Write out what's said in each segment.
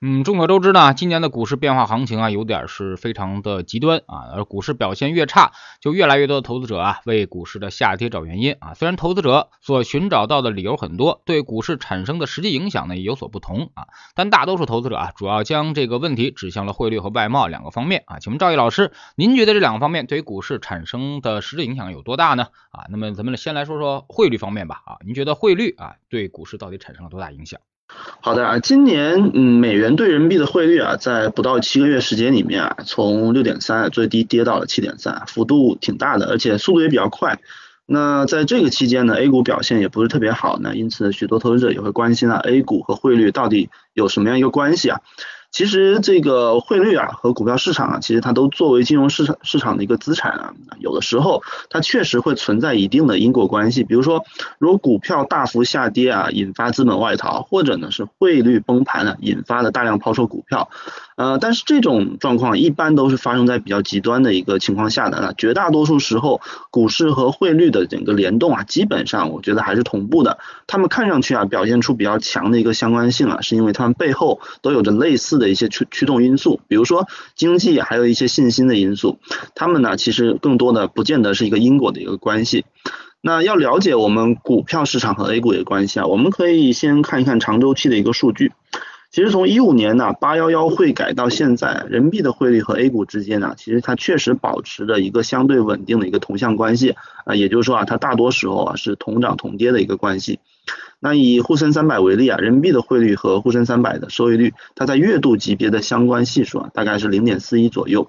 嗯，众所周知呢，今年的股市变化行情啊，有点是非常的极端啊，而股市表现越差，就越来越多的投资者啊，为股市的下跌找原因啊。虽然投资者所寻找到的理由很多，对股市产生的实际影响呢也有所不同啊，但大多数投资者啊，主要将这个问题指向了汇率和外贸两个方面啊。请问赵毅老师，您觉得这两个方面对于股市产生的实质影响有多大呢？啊，那么咱们先来说说汇率方面吧。啊，您觉得汇率啊对股市到底产生了多大影响？好的啊，今年嗯美元对人民币的汇率啊，在不到七个月时间里面啊，从六点三最低跌到了七点三，幅度挺大的，而且速度也比较快。那在这个期间呢，A 股表现也不是特别好那，因此许多投资者也会关心啊，A 股和汇率到底有什么样一个关系啊？其实这个汇率啊和股票市场啊，其实它都作为金融市场市场的一个资产啊，有的时候它确实会存在一定的因果关系。比如说，如果股票大幅下跌啊，引发资本外逃，或者呢是汇率崩盘呢，引发了大量抛售股票。呃，但是这种状况一般都是发生在比较极端的一个情况下的。那绝大多数时候，股市和汇率的整个联动啊，基本上我觉得还是同步的。他们看上去啊，表现出比较强的一个相关性啊，是因为他们背后都有着类似的一些驱驱动因素，比如说经济，还有一些信心的因素。他们呢，其实更多的不见得是一个因果的一个关系。那要了解我们股票市场和 A 股的关系啊，我们可以先看一看长周期的一个数据。其实从一五年呢八幺幺汇改到现在，人民币的汇率和 A 股之间呢，其实它确实保持着一个相对稳定的一个同向关系啊，也就是说啊，它大多时候啊是同涨同跌的一个关系。那以沪深三百为例啊，人民币的汇率和沪深三百的收益率，它在月度级别的相关系数啊，大概是零点四一左右。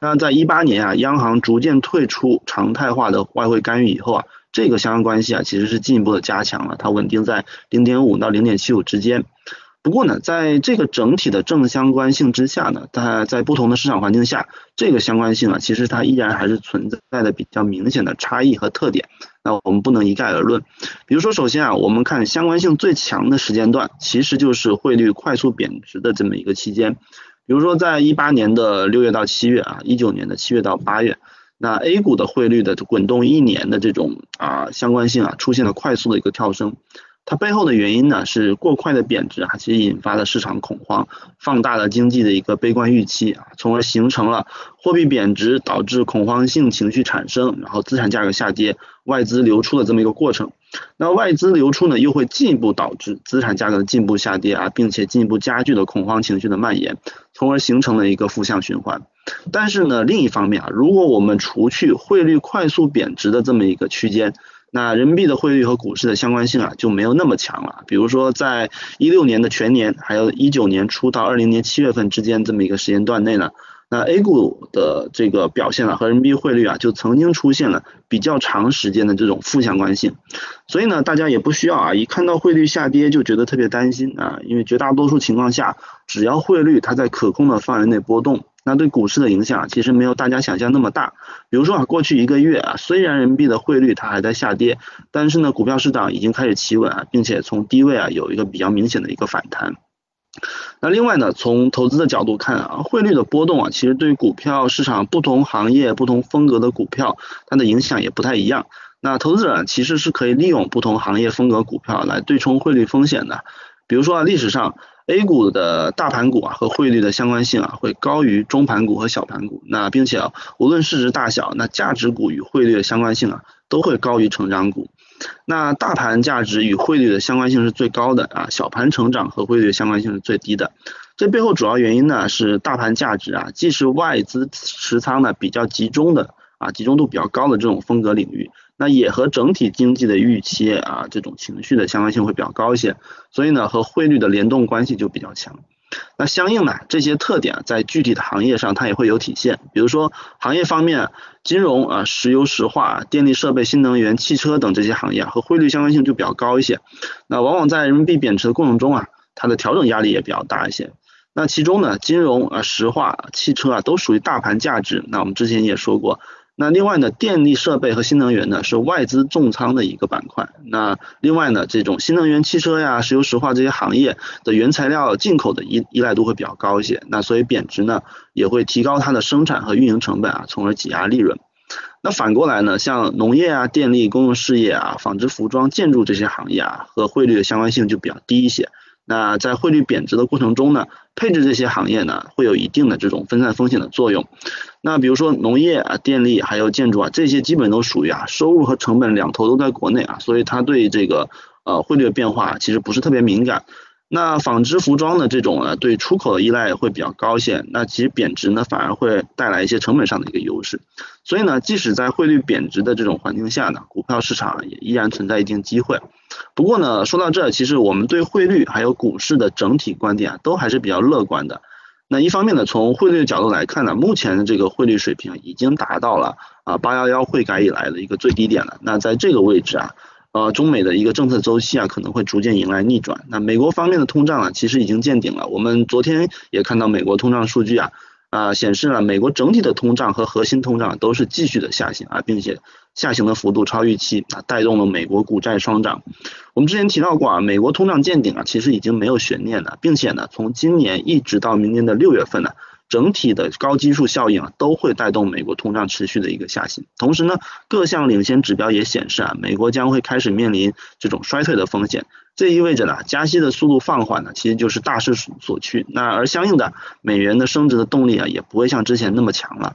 那在一八年啊，央行逐渐退出常态化的外汇干预以后啊，这个相关关系啊，其实是进一步的加强了，它稳定在零点五到零点七五之间。不过呢，在这个整体的正相关性之下呢，它在不同的市场环境下，这个相关性啊，其实它依然还是存在的比较明显的差异和特点。那我们不能一概而论。比如说，首先啊，我们看相关性最强的时间段，其实就是汇率快速贬值的这么一个期间。比如说，在一八年的六月到七月啊，一九年的七月到八月，那 A 股的汇率的滚动一年的这种啊相关性啊，出现了快速的一个跳升。它背后的原因呢，是过快的贬值啊，其实引发了市场恐慌，放大了经济的一个悲观预期啊，从而形成了货币贬值导致恐慌性情绪产生，然后资产价格下跌，外资流出的这么一个过程。那外资流出呢，又会进一步导致资产价格的进一步下跌啊，并且进一步加剧了恐慌情绪的蔓延，从而形成了一个负向循环。但是呢，另一方面啊，如果我们除去汇率快速贬值的这么一个区间，那人民币的汇率和股市的相关性啊就没有那么强了。比如说，在一六年的全年，还有一九年初到二零年七月份之间这么一个时间段内呢，那 A 股的这个表现啊和人民币汇率啊就曾经出现了比较长时间的这种负相关性。所以呢，大家也不需要啊一看到汇率下跌就觉得特别担心啊，因为绝大多数情况下，只要汇率它在可控的范围内波动。那对股市的影响其实没有大家想象那么大。比如说啊，过去一个月啊，虽然人民币的汇率它还在下跌，但是呢，股票市场已经开始企稳啊，并且从低位啊有一个比较明显的一个反弹。那另外呢，从投资的角度看啊，汇率的波动啊，其实对于股票市场不同行业、不同风格的股票，它的影响也不太一样。那投资者其实是可以利用不同行业风格股票来对冲汇率风险的。比如说啊，历史上。A 股的大盘股啊和汇率的相关性啊会高于中盘股和小盘股，那并且无论市值大小，那价值股与汇率的相关性啊都会高于成长股。那大盘价值与汇率的相关性是最高的啊，小盘成长和汇率的相关性是最低的。这背后主要原因呢是大盘价值啊既是外资持仓的比较集中的啊集中度比较高的这种风格领域。那也和整体经济的预期啊，这种情绪的相关性会比较高一些，所以呢，和汇率的联动关系就比较强。那相应呢，这些特点在具体的行业上它也会有体现。比如说行业方面，金融啊、石油石化、电力设备、新能源、汽车等这些行业和汇率相关性就比较高一些。那往往在人民币贬值的过程中啊，它的调整压力也比较大一些。那其中呢，金融啊、石化、汽车啊都属于大盘价值。那我们之前也说过。那另外呢，电力设备和新能源呢是外资重仓的一个板块。那另外呢，这种新能源汽车呀、石油石化这些行业的原材料进口的依依赖度会比较高一些。那所以贬值呢也会提高它的生产和运营成本啊，从而挤压利润。那反过来呢，像农业啊、电力、公用事业啊、纺织服装、建筑这些行业啊，和汇率的相关性就比较低一些。那在汇率贬值的过程中呢，配置这些行业呢，会有一定的这种分散风险的作用。那比如说农业啊、电力还有建筑啊，这些基本都属于啊收入和成本两头都在国内啊，所以它对这个呃汇率的变化其实不是特别敏感。那纺织服装的这种呢，对出口的依赖会比较高一些，那其实贬值呢反而会带来一些成本上的一个优势。所以呢，即使在汇率贬值的这种环境下呢，股票市场也依然存在一定机会。不过呢，说到这，其实我们对汇率还有股市的整体观点啊，都还是比较乐观的。那一方面呢，从汇率的角度来看呢，目前的这个汇率水平已经达到了啊八幺幺汇改以来的一个最低点了。那在这个位置啊。呃，中美的一个政策周期啊，可能会逐渐迎来逆转。那美国方面的通胀啊，其实已经见顶了。我们昨天也看到美国通胀数据啊，啊，显示了美国整体的通胀和核心通胀都是继续的下行啊，并且下行的幅度超预期啊，带动了美国股债双涨。我们之前提到过啊，美国通胀见顶啊，其实已经没有悬念了，并且呢，从今年一直到明年的六月份呢。整体的高基数效应啊，都会带动美国通胀持续的一个下行。同时呢，各项领先指标也显示啊，美国将会开始面临这种衰退的风险。这意味着呢，加息的速度放缓呢，其实就是大势所趋。那而相应的，美元的升值的动力啊，也不会像之前那么强了。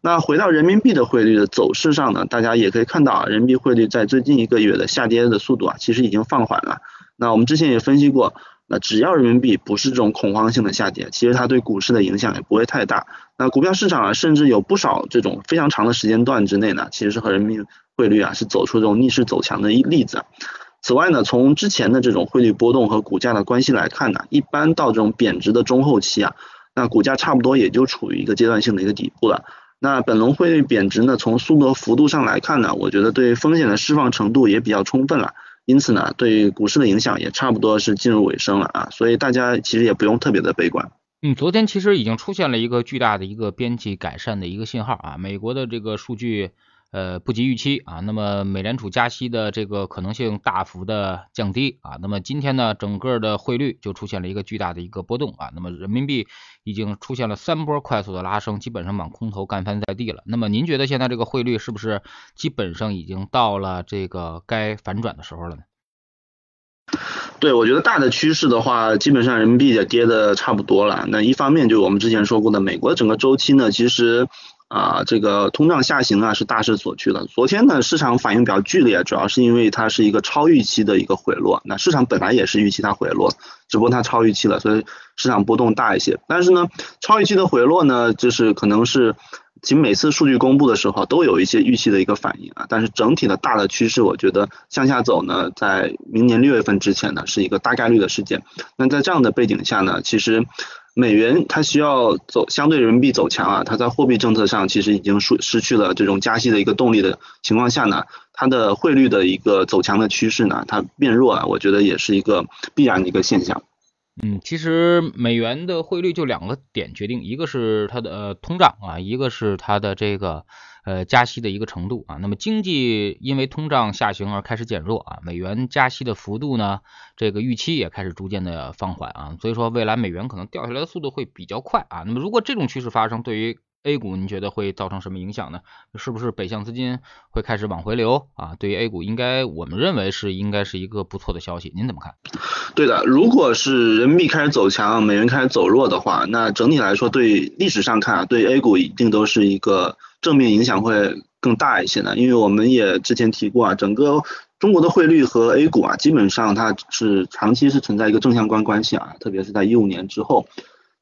那回到人民币的汇率的走势上呢，大家也可以看到啊，人民币汇率在最近一个月的下跌的速度啊，其实已经放缓了。那我们之前也分析过。那只要人民币不是这种恐慌性的下跌，其实它对股市的影响也不会太大。那股票市场啊，甚至有不少这种非常长的时间段之内呢，其实是和人民币汇率啊是走出这种逆势走强的一例子。此外呢，从之前的这种汇率波动和股价的关系来看呢，一般到这种贬值的中后期啊，那股价差不多也就处于一个阶段性的一个底部了。那本轮汇率贬值呢，从速度和幅度上来看呢，我觉得对风险的释放程度也比较充分了。因此呢，对股市的影响也差不多是进入尾声了啊，所以大家其实也不用特别的悲观。嗯，昨天其实已经出现了一个巨大的一个边际改善的一个信号啊，美国的这个数据。呃，不及预期啊，那么美联储加息的这个可能性大幅的降低啊，那么今天呢，整个的汇率就出现了一个巨大的一个波动啊，那么人民币已经出现了三波快速的拉升，基本上往空头干翻在地了。那么您觉得现在这个汇率是不是基本上已经到了这个该反转的时候了呢？对，我觉得大的趋势的话，基本上人民币也跌的差不多了。那一方面就是我们之前说过的，美国整个周期呢，其实。啊，这个通胀下行啊是大势所趋的。昨天呢，市场反应比较剧烈，主要是因为它是一个超预期的一个回落。那市场本来也是预期它回落，只不过它超预期了，所以市场波动大一些。但是呢，超预期的回落呢，就是可能是其每次数据公布的时候都有一些预期的一个反应啊。但是整体的大的趋势，我觉得向下走呢，在明年六月份之前呢，是一个大概率的事件。那在这样的背景下呢，其实。美元它需要走相对人民币走强啊，它在货币政策上其实已经失失去了这种加息的一个动力的情况下呢，它的汇率的一个走强的趋势呢，它变弱啊，我觉得也是一个必然的一个现象。嗯，其实美元的汇率就两个点决定，一个是它的呃通胀啊，一个是它的这个。呃，加息的一个程度啊，那么经济因为通胀下行而开始减弱啊，美元加息的幅度呢，这个预期也开始逐渐的放缓啊，所以说未来美元可能掉下来的速度会比较快啊。那么如果这种趋势发生，对于 A 股你觉得会造成什么影响呢？是不是北向资金会开始往回流啊？对于 A 股，应该我们认为是应该是一个不错的消息，您怎么看？对的，如果是人民币开始走强，美元开始走弱的话，那整体来说对历史上看，对 A 股一定都是一个。正面影响会更大一些呢，因为我们也之前提过啊，整个中国的汇率和 A 股啊，基本上它是长期是存在一个正相关关系啊，特别是在一五年之后。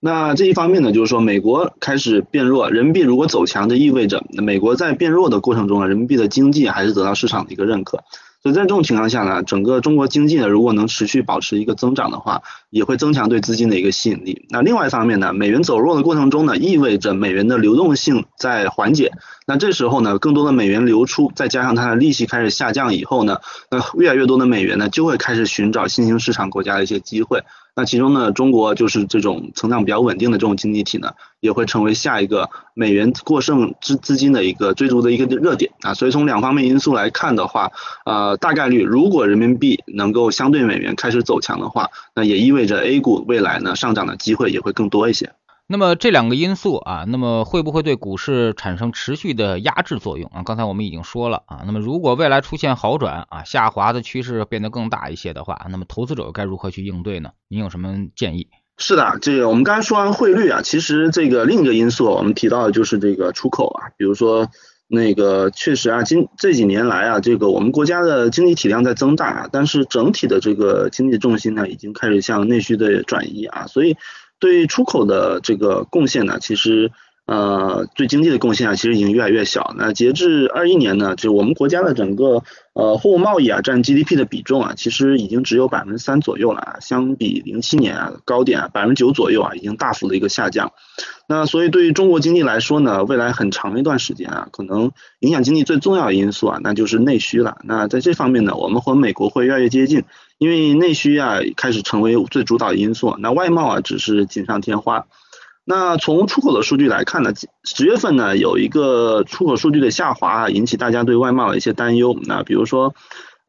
那这一方面呢，就是说美国开始变弱，人民币如果走强，这意味着美国在变弱的过程中啊，人民币的经济还是得到市场的一个认可。所以在这种情况下呢，整个中国经济呢，如果能持续保持一个增长的话，也会增强对资金的一个吸引力。那另外一方面呢，美元走弱的过程中呢，意味着美元的流动性在缓解。那这时候呢，更多的美元流出，再加上它的利息开始下降以后呢，那越来越多的美元呢，就会开始寻找新兴市场国家的一些机会。那其中呢，中国就是这种成长比较稳定的这种经济体呢，也会成为下一个美元过剩资资金的一个追逐的一个热点啊。所以从两方面因素来看的话，呃，大概率如果人民币能够相对美元开始走强的话，那也意味着 A 股未来呢上涨的机会也会更多一些。那么这两个因素啊，那么会不会对股市产生持续的压制作用啊？刚才我们已经说了啊，那么如果未来出现好转啊，下滑的趋势变得更大一些的话，那么投资者该如何去应对呢？您有什么建议？是的，这个我们刚才说完汇率啊，其实这个另一个因素我们提到的就是这个出口啊，比如说那个确实啊，今这几年来啊，这个我们国家的经济体量在增大啊，但是整体的这个经济重心呢，已经开始向内需的转移啊，所以。对出口的这个贡献呢，其实呃对经济的贡献啊，其实已经越来越小。那截至二一年呢，就我们国家的整个呃货物贸易啊占 GDP 的比重啊，其实已经只有百分之三左右了，相比零七年啊高点啊百分之九左右啊，已经大幅的一个下降。那所以对于中国经济来说呢，未来很长一段时间啊，可能影响经济最重要的因素啊，那就是内需了。那在这方面呢，我们和美国会越来越接近。因为内需啊开始成为最主导因素，那外贸啊只是锦上添花。那从出口的数据来看呢，十月份呢有一个出口数据的下滑啊，引起大家对外贸的一些担忧。那比如说。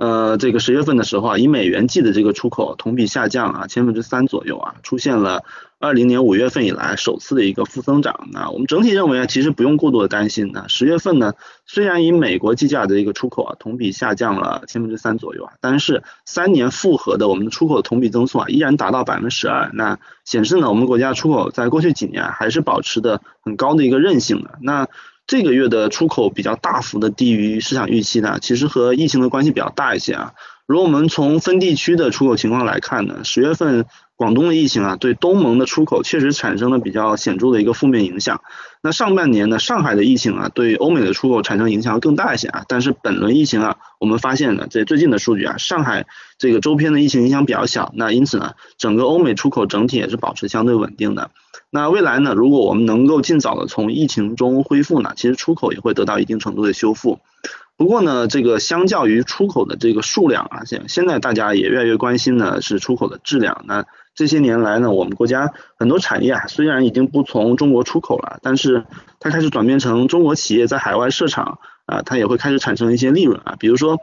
呃，这个十月份的时候啊，以美元计的这个出口同比下降啊，千分之三左右啊，出现了二零年五月份以来首次的一个负增长。那我们整体认为啊，其实不用过度的担心。那十月份呢，虽然以美国计价的一个出口啊，同比下降了千分之三左右啊，但是三年复合的我们的出口同比增速啊，依然达到百分之十二。那显示呢，我们国家出口在过去几年还是保持的很高的一个韧性的。那这个月的出口比较大幅的低于市场预期呢，其实和疫情的关系比较大一些啊。如果我们从分地区的出口情况来看呢，十月份广东的疫情啊，对东盟的出口确实产生了比较显著的一个负面影响。那上半年呢，上海的疫情啊，对欧美的出口产生影响更大一些啊。但是本轮疫情啊，我们发现呢，在最近的数据啊，上海这个周边的疫情影响比较小，那因此呢，整个欧美出口整体也是保持相对稳定的。那未来呢？如果我们能够尽早的从疫情中恢复呢，其实出口也会得到一定程度的修复。不过呢，这个相较于出口的这个数量啊，现现在大家也越来越关心的是出口的质量。那这些年来呢，我们国家很多产业啊，虽然已经不从中国出口了，但是它开始转变成中国企业在海外设厂啊，它也会开始产生一些利润啊。比如说，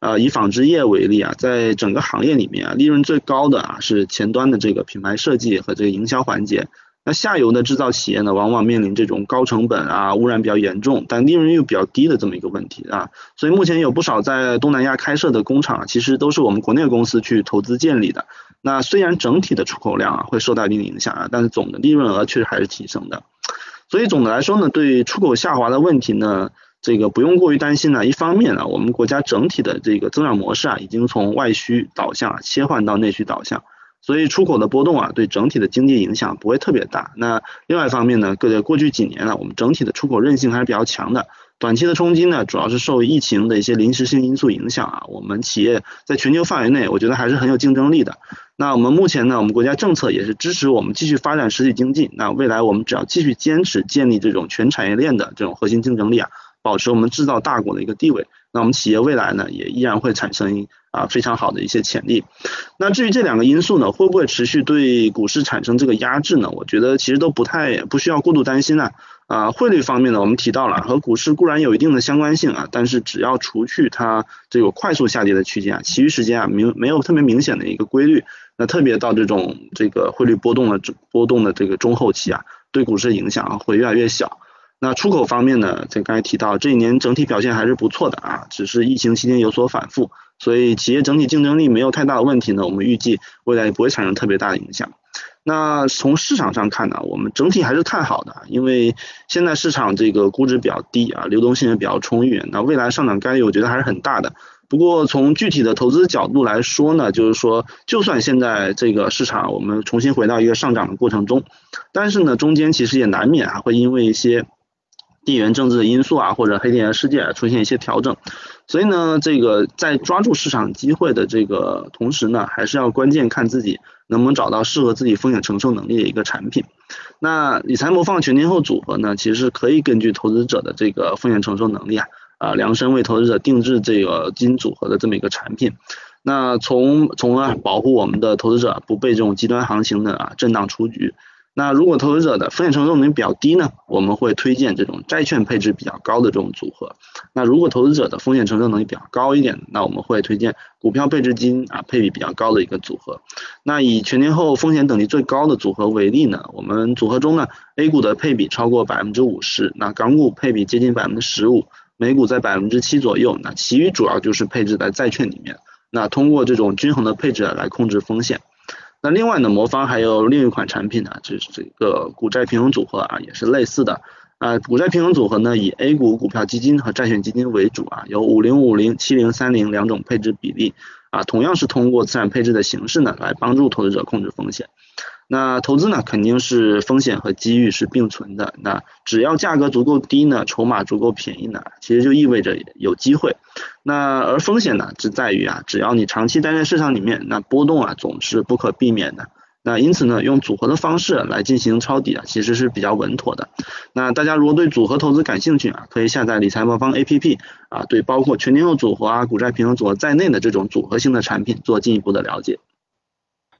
呃，以纺织业为例啊，在整个行业里面啊，利润最高的啊是前端的这个品牌设计和这个营销环节。那下游的制造企业呢，往往面临这种高成本啊、污染比较严重，但利润又比较低的这么一个问题啊。所以目前有不少在东南亚开设的工厂，其实都是我们国内公司去投资建立的。那虽然整体的出口量啊会受到一定影响啊，但是总的利润额确实还是提升的。所以总的来说呢，对出口下滑的问题呢，这个不用过于担心呢。一方面呢，我们国家整体的这个增长模式啊，已经从外需导向切换到内需导向。所以出口的波动啊，对整体的经济影响不会特别大。那另外一方面呢，各在过去几年呢，我们整体的出口韧性还是比较强的。短期的冲击呢，主要是受疫情的一些临时性因素影响啊。我们企业在全球范围内，我觉得还是很有竞争力的。那我们目前呢，我们国家政策也是支持我们继续发展实体经济。那未来我们只要继续坚持建立这种全产业链的这种核心竞争力啊，保持我们制造大国的一个地位，那我们企业未来呢，也依然会产生。啊，非常好的一些潜力。那至于这两个因素呢，会不会持续对股市产生这个压制呢？我觉得其实都不太不需要过度担心啊。啊，汇率方面呢，我们提到了和股市固然有一定的相关性啊，但是只要除去它这个快速下跌的区间啊，其余时间啊明没有特别明显的一个规律。那特别到这种这个汇率波动的波动的这个中后期啊，对股市影响啊会越来越小。那出口方面呢，这刚才提到这一年整体表现还是不错的啊，只是疫情期间有所反复。所以企业整体竞争力没有太大的问题呢，我们预计未来也不会产生特别大的影响。那从市场上看呢，我们整体还是看好的，因为现在市场这个估值比较低啊，流动性也比较充裕，那未来上涨概率我觉得还是很大的。不过从具体的投资角度来说呢，就是说就算现在这个市场我们重新回到一个上涨的过程中，但是呢中间其实也难免啊会因为一些地缘政治的因素啊或者黑天鹅事件啊出现一些调整。所以呢，这个在抓住市场机会的这个同时呢，还是要关键看自己能不能找到适合自己风险承受能力的一个产品。那理财魔方全天候组合呢，其实可以根据投资者的这个风险承受能力啊，啊量身为投资者定制这个基金组合的这么一个产品。那从从而保护我们的投资者不被这种极端行情的啊震荡出局。那如果投资者的风险承受能力比较低呢，我们会推荐这种债券配置比较高的这种组合。那如果投资者的风险承受能力比较高一点，那我们会推荐股票配置金啊配比比较高的一个组合。那以全年后风险等级最高的组合为例呢，我们组合中呢 A 股的配比超过百分之五十，那港股配比接近百分之十五，美股在百分之七左右，那其余主要就是配置在债券里面。那通过这种均衡的配置来控制风险。那另外呢，魔方还有另一款产品呢，就是这个股债平衡组合啊，也是类似的啊。股债平衡组合呢，以 A 股股票基金和债券基金为主啊，有五零五零、七零三零两种配置比例啊，同样是通过资产配置的形式呢，来帮助投资者控制风险。那投资呢，肯定是风险和机遇是并存的。那只要价格足够低呢，筹码足够便宜呢，其实就意味着有机会。那而风险呢，只在于啊，只要你长期待在市场里面，那波动啊总是不可避免的。那因此呢，用组合的方式来进行抄底啊，其实是比较稳妥的。那大家如果对组合投资感兴趣啊，可以下载理财魔方 APP 啊，对包括全天候组合啊、股债平衡组合在内的这种组合性的产品做进一步的了解。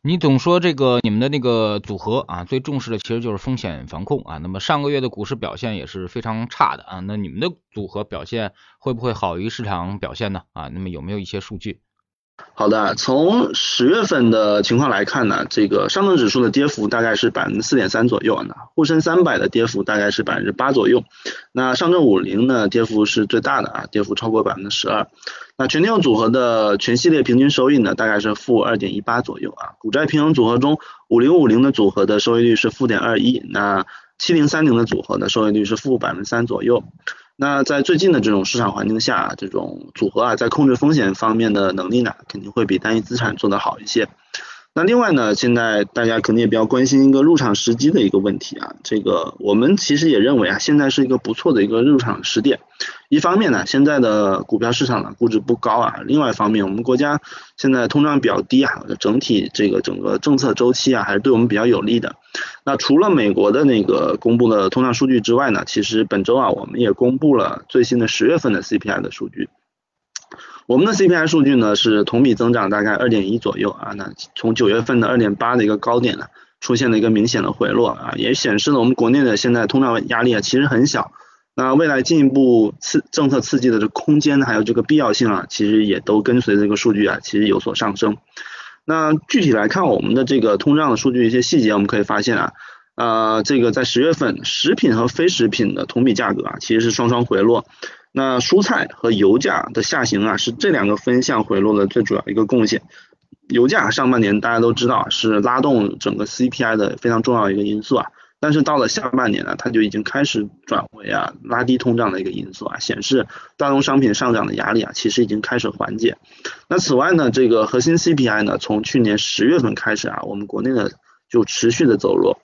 你总说这个你们的那个组合啊，最重视的其实就是风险防控啊。那么上个月的股市表现也是非常差的啊。那你们的组合表现会不会好于市场表现呢？啊，那么有没有一些数据？好的，从十月份的情况来看呢，这个上证指数的跌幅大概是百分之四点三左右啊，沪深三百的跌幅大概是百分之八左右，那上证五零呢跌幅是最大的啊，跌幅超过百分之十二，那全天候组合的全系列平均收益呢大概是负二点一八左右啊，股债平衡组合中五零五零的组合的收益率是负点二一，那七零三零的组合的收益率是负百分之三左右。那在最近的这种市场环境下，这种组合啊，在控制风险方面的能力呢，肯定会比单一资产做得好一些。那另外呢，现在大家肯定也比较关心一个入场时机的一个问题啊，这个我们其实也认为啊，现在是一个不错的一个入场时点。一方面呢，现在的股票市场呢估值不高啊，另外一方面，我们国家现在通胀比较低啊，整体这个整个政策周期啊还是对我们比较有利的。那除了美国的那个公布的通胀数据之外呢，其实本周啊我们也公布了最新的十月份的 CPI 的数据。我们的 CPI 数据呢是同比增长大概二点一左右啊，那从九月份的二点八的一个高点呢，出现了一个明显的回落啊，也显示了我们国内的现在通胀压力啊其实很小，那未来进一步刺政策刺激的这空间还有这个必要性啊，其实也都跟随这个数据啊其实有所上升。那具体来看我们的这个通胀的数据一些细节，我们可以发现啊，呃这个在十月份食品和非食品的同比价格啊其实是双双回落。那蔬菜和油价的下行啊，是这两个分项回落的最主要一个贡献。油价上半年大家都知道是拉动整个 CPI 的非常重要一个因素啊，但是到了下半年呢，它就已经开始转为啊拉低通胀的一个因素啊，显示大宗商品上涨的压力啊，其实已经开始缓解。那此外呢，这个核心 CPI 呢，从去年十月份开始啊，我们国内的就持续的走弱。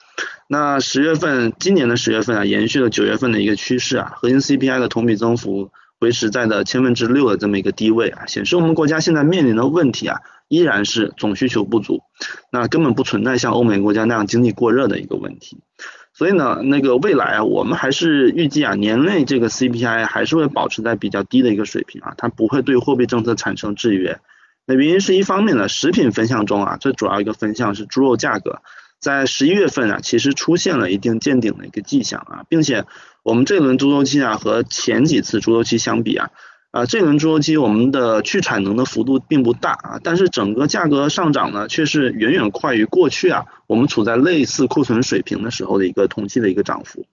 那十月份，今年的十月份啊，延续了九月份的一个趋势啊，核心 CPI 的同比增幅维持在的千分之六的这么一个低位啊，显示我们国家现在面临的问题啊，依然是总需求不足，那根本不存在像欧美国家那样经济过热的一个问题。所以呢，那个未来啊，我们还是预计啊，年内这个 CPI 还是会保持在比较低的一个水平啊，它不会对货币政策产生制约。那原因是一方面呢，食品分项中啊，最主要一个分项是猪肉价格。在十一月份啊，其实出现了一定见顶的一个迹象啊，并且我们这轮猪周期啊和前几次猪周期相比啊，啊这轮猪周期我们的去产能的幅度并不大啊，但是整个价格上涨呢却是远远快于过去啊我们处在类似库存水平的时候的一个同期的一个涨幅，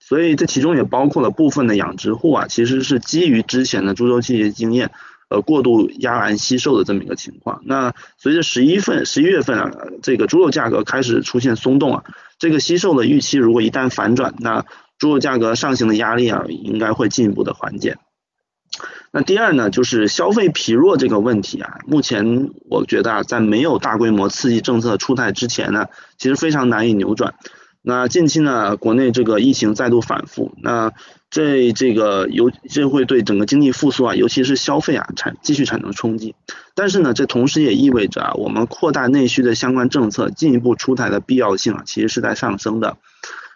所以这其中也包括了部分的养殖户啊，其实是基于之前的猪周期经验。呃，过度压栏吸售的这么一个情况。那随着十一份、十一月份啊，这个猪肉价格开始出现松动啊，这个吸售的预期如果一旦反转，那猪肉价格上行的压力啊，应该会进一步的缓解。那第二呢，就是消费疲弱这个问题啊，目前我觉得啊，在没有大规模刺激政策出台之前呢，其实非常难以扭转。那近期呢，国内这个疫情再度反复，那这这个尤这会对整个经济复苏啊，尤其是消费啊产继续产生冲击。但是呢，这同时也意味着啊，我们扩大内需的相关政策进一步出台的必要性啊，其实是在上升的。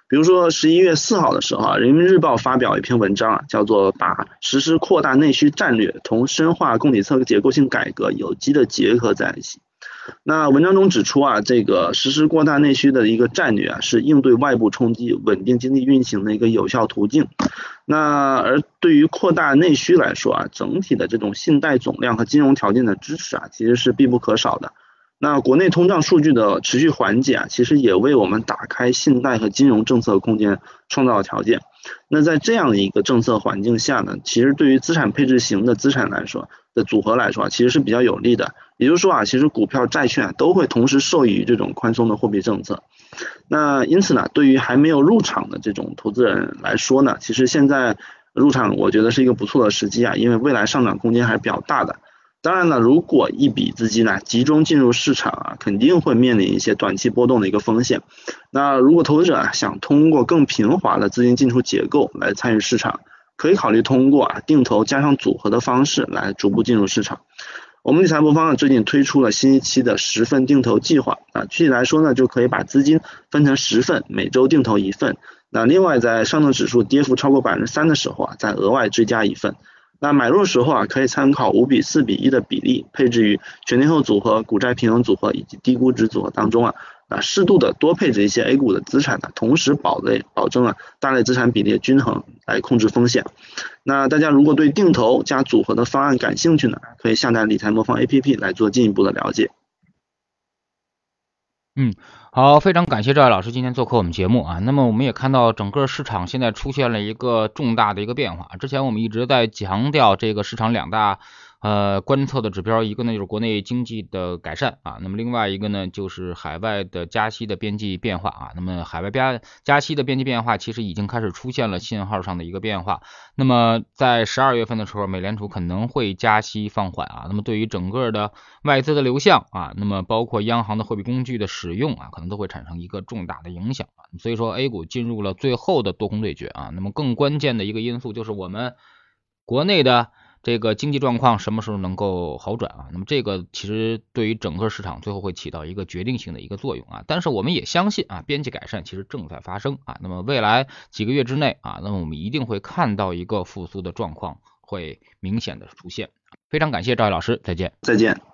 比如说十一月四号的时候啊，人民日报发表一篇文章啊，叫做把实施扩大内需战略同深化供给侧结构性改革有机的结合在一起。那文章中指出啊，这个实施扩大内需的一个战略啊，是应对外部冲击、稳定经济运行的一个有效途径。那而对于扩大内需来说啊，整体的这种信贷总量和金融条件的支持啊，其实是必不可少的。那国内通胀数据的持续缓解啊，其实也为我们打开信贷和金融政策空间创造了条件。那在这样的一个政策环境下呢，其实对于资产配置型的资产来说组合来说啊，其实是比较有利的。也就是说啊，其实股票、债券都会同时受益于这种宽松的货币政策。那因此呢，对于还没有入场的这种投资人来说呢，其实现在入场我觉得是一个不错的时机啊，因为未来上涨空间还是比较大的。当然了，如果一笔资金呢集中进入市场啊，肯定会面临一些短期波动的一个风险。那如果投资者啊想通过更平滑的资金进出结构来参与市场，可以考虑通过啊定投加上组合的方式来逐步进入市场。我们理财魔方呢最近推出了新一期的十份定投计划啊，具体来说呢就可以把资金分成十份，每周定投一份。那另外在上证指数跌幅超过百分之三的时候啊，再额外追加一份。那买入的时候啊，可以参考五比四比一的比例配置于全天候组合、股债平衡组合以及低估值组合当中啊，啊适度的多配置一些 A 股的资产呢，同时保类保证了大类资产比例的均衡来控制风险。那大家如果对定投加组合的方案感兴趣呢，可以下载理财魔方 APP 来做进一步的了解。嗯。好，非常感谢赵老师今天做客我们节目啊。那么我们也看到整个市场现在出现了一个重大的一个变化。之前我们一直在强调这个市场两大。呃，观测的指标一个呢就是国内经济的改善啊，那么另外一个呢就是海外的加息的边际变化啊。那么海外加加息的边际变化其实已经开始出现了信号上的一个变化。那么在十二月份的时候，美联储可能会加息放缓啊。那么对于整个的外资的流向啊，那么包括央行的货币工具的使用啊，可能都会产生一个重大的影响啊。所以说 A 股进入了最后的多空对决啊。那么更关键的一个因素就是我们国内的。这个经济状况什么时候能够好转啊？那么这个其实对于整个市场最后会起到一个决定性的一个作用啊。但是我们也相信啊，边际改善其实正在发生啊。那么未来几个月之内啊，那么我们一定会看到一个复苏的状况会明显的出现。非常感谢赵毅老师，再见，再见。